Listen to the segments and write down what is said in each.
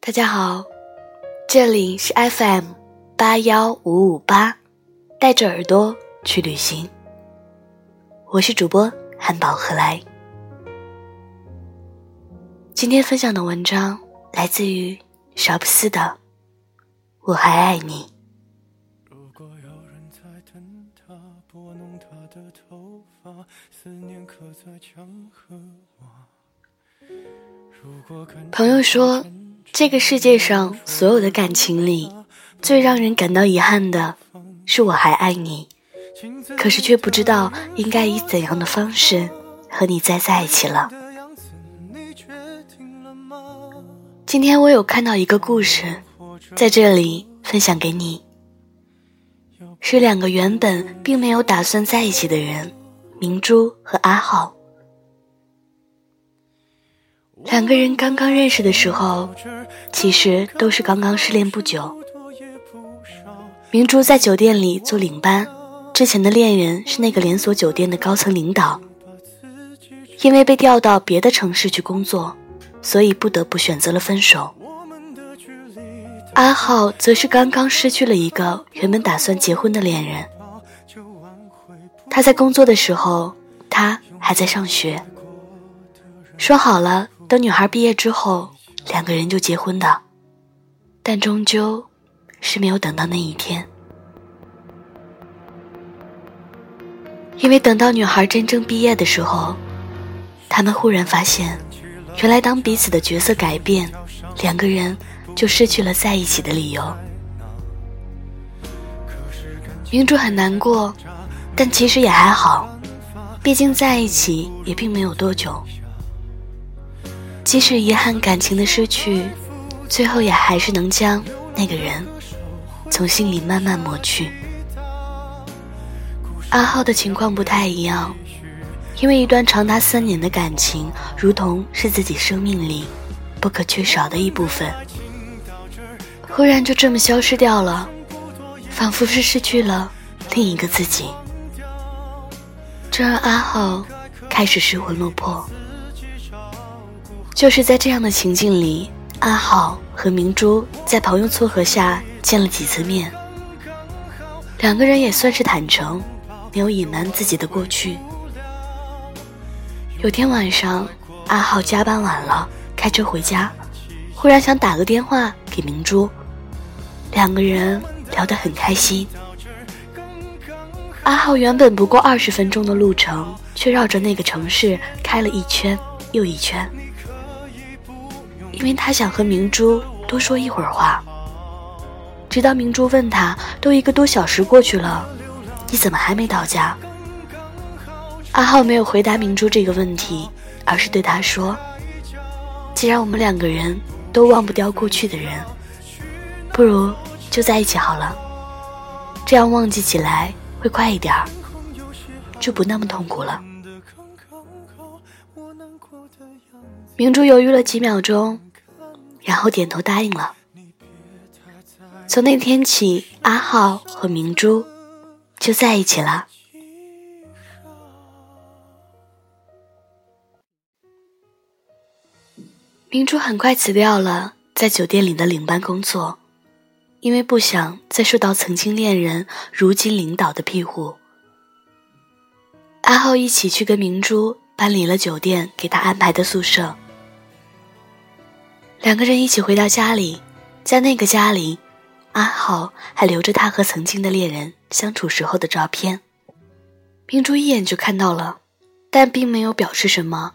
大家好，这里是 FM 八幺五五八，带着耳朵去旅行。我是主播汉堡何来。今天分享的文章来自于乔布斯的《我还爱你》。朋友说。这个世界上所有的感情里，最让人感到遗憾的是我还爱你，可是却不知道应该以怎样的方式和你再在一起了。今天我有看到一个故事，在这里分享给你，是两个原本并没有打算在一起的人，明珠和阿浩。两个人刚刚认识的时候，其实都是刚刚失恋不久。明珠在酒店里做领班，之前的恋人是那个连锁酒店的高层领导，因为被调到别的城市去工作，所以不得不选择了分手。阿浩则是刚刚失去了一个原本打算结婚的恋人。他在工作的时候，他还在上学，说好了。等女孩毕业之后，两个人就结婚的，但终究是没有等到那一天。因为等到女孩真正毕业的时候，他们忽然发现，原来当彼此的角色改变，两个人就失去了在一起的理由。明珠很难过，但其实也还好，毕竟在一起也并没有多久。即使遗憾感情的失去，最后也还是能将那个人从心里慢慢抹去。阿浩的情况不太一样，因为一段长达三年的感情，如同是自己生命里不可缺少的一部分，忽然就这么消失掉了，仿佛是失去了另一个自己，这让阿浩开始失魂落魄。就是在这样的情境里，阿浩和明珠在朋友撮合下见了几次面。两个人也算是坦诚，没有隐瞒自己的过去。有天晚上，阿浩加班晚了，开车回家，忽然想打个电话给明珠，两个人聊得很开心。阿浩原本不过二十分钟的路程，却绕着那个城市开了一圈又一圈。因为他想和明珠多说一会儿话，直到明珠问他：“都一个多小时过去了，你怎么还没到家？”阿浩没有回答明珠这个问题，而是对他说：“既然我们两个人都忘不掉过去的人，不如就在一起好了，这样忘记起来会快一点儿，就不那么痛苦了。”明珠犹豫了几秒钟。然后点头答应了。从那天起，阿浩和明珠就在一起了。明珠很快辞掉了在酒店里的领班工作，因为不想再受到曾经恋人、如今领导的庇护。阿浩一起去跟明珠搬离了酒店给他安排的宿舍。两个人一起回到家里，在那个家里，阿浩还留着他和曾经的恋人相处时候的照片。明珠一眼就看到了，但并没有表示什么，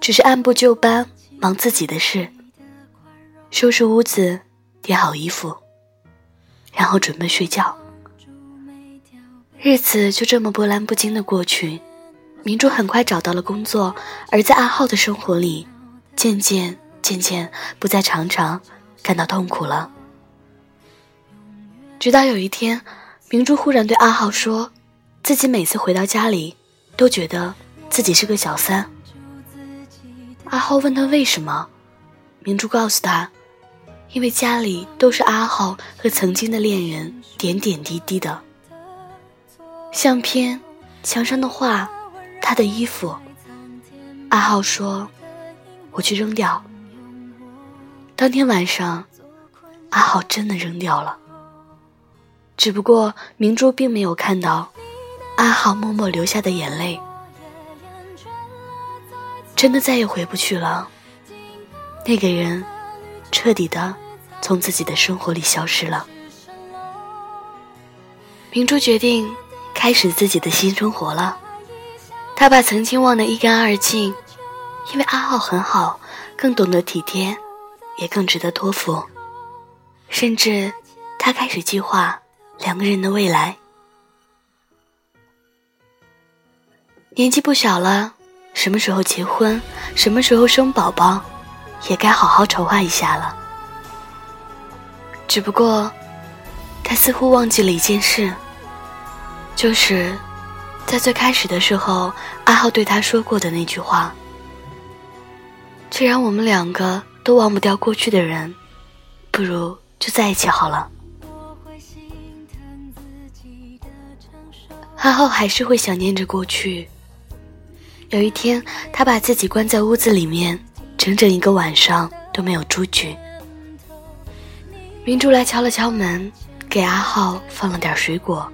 只是按部就班忙自己的事，收拾屋子，叠好衣服，然后准备睡觉。日子就这么波澜不惊的过去。明珠很快找到了工作，而在阿浩的生活里，渐渐。渐渐不再常常感到痛苦了。直到有一天，明珠忽然对阿浩说：“自己每次回到家里，都觉得自己是个小三。阿浩问他为什么，明珠告诉他，因为家里都是阿浩和曾经的恋人点点滴滴的相片、墙上的画、他的衣服。阿浩说：“我去扔掉。”当天晚上，阿浩真的扔掉了。只不过明珠并没有看到阿浩默默流下的眼泪。真的再也回不去了。那个人彻底的从自己的生活里消失了。明珠决定开始自己的新生活了。她把曾经忘得一干二净，因为阿浩很好，更懂得体贴，也更值得托付。甚至，她开始计划两个人的未来。年纪不小了。什么时候结婚，什么时候生宝宝，也该好好筹划一下了。只不过，他似乎忘记了一件事，就是在最开始的时候，阿浩对他说过的那句话：“既然我们两个都忘不掉过去的人，不如就在一起好了。”阿浩还是会想念着过去。有一天，他把自己关在屋子里面，整整一个晚上都没有出去。明珠来敲了敲门，给阿浩放了点水果。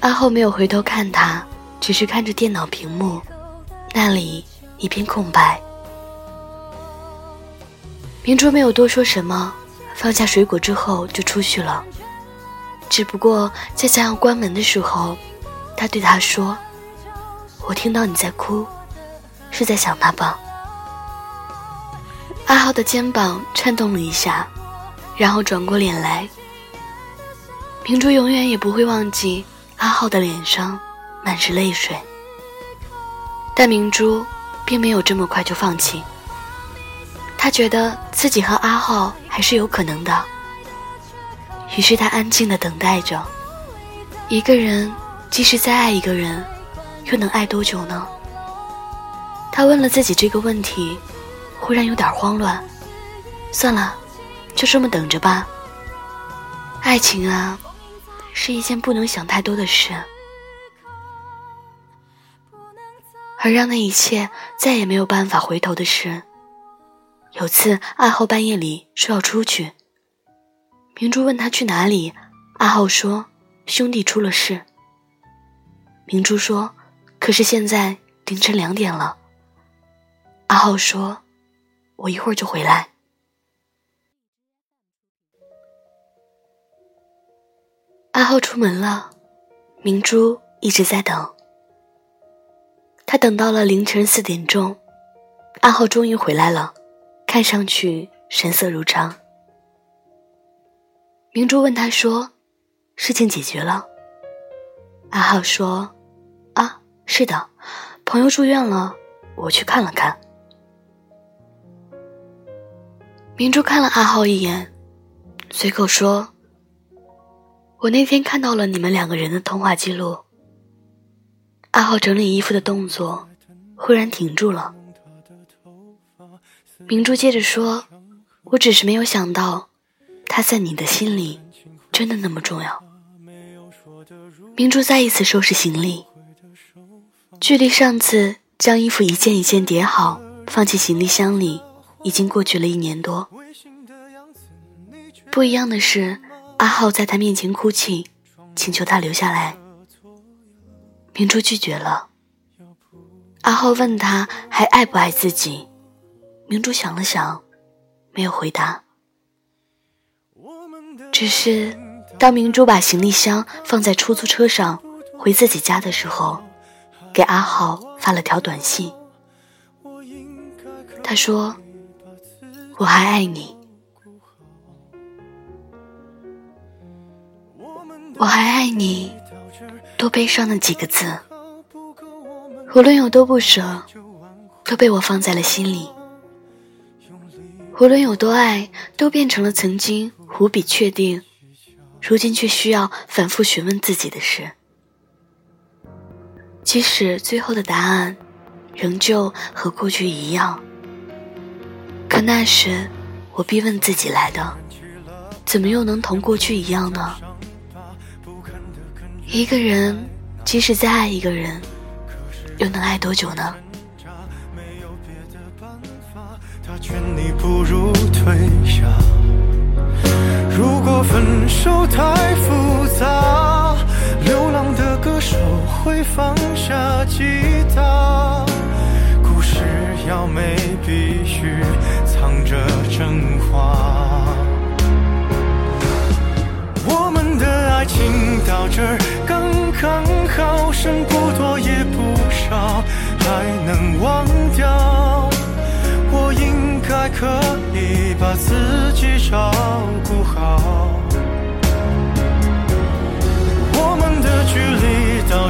阿浩没有回头看他，只是看着电脑屏幕，那里一片空白。明珠没有多说什么，放下水果之后就出去了。只不过在将要关门的时候，他对他说。我听到你在哭，是在想他吧？阿浩的肩膀颤动了一下，然后转过脸来。明珠永远也不会忘记阿浩的脸上满是泪水，但明珠并没有这么快就放弃。她觉得自己和阿浩还是有可能的，于是她安静的等待着。一个人即使再爱一个人。又能爱多久呢？他问了自己这个问题，忽然有点慌乱。算了，就这么等着吧。爱情啊，是一件不能想太多的事，而让那一切再也没有办法回头的事。有次，阿浩半夜里说要出去，明珠问他去哪里，阿浩说兄弟出了事。明珠说。可是现在凌晨两点了。阿浩说：“我一会儿就回来。”阿浩出门了，明珠一直在等。他等到了凌晨四点钟，阿浩终于回来了，看上去神色如常。明珠问他说：“事情解决了？”阿浩说：“。”是的，朋友住院了，我去看了看。明珠看了阿浩一眼，随口说：“我那天看到了你们两个人的通话记录。”阿浩整理衣服的动作忽然停住了。明珠接着说：“我只是没有想到，他在你的心里真的那么重要。”明珠再一次收拾行李。距离上次将衣服一件一件叠好，放进行李箱里，已经过去了一年多。不一样的是，阿浩在他面前哭泣，请求他留下来。明珠拒绝了。阿浩问他还爱不爱自己，明珠想了想，没有回答。只是当明珠把行李箱放在出租车上回自己家的时候。给阿浩发了条短信，他说：“我还爱你，我还爱你。”多悲伤的几个字，无论有多不舍，都被我放在了心里。无论有多爱，都变成了曾经无比确定，如今却需要反复询问自己的事。即使最后的答案仍旧和过去一样。可那时，我逼问自己来的，怎么又能同过去一样呢？一个人，即使再爱一个人，又能爱多久呢？如果分手太复杂，会放下吉他，故事要美必须藏着真话。我们的爱情到这儿刚刚好，剩不多也不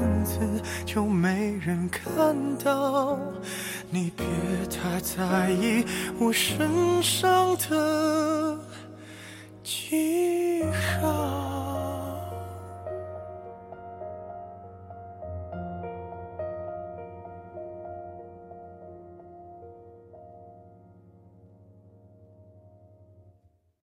样子就没人看到。你别太在意我身上的记忆。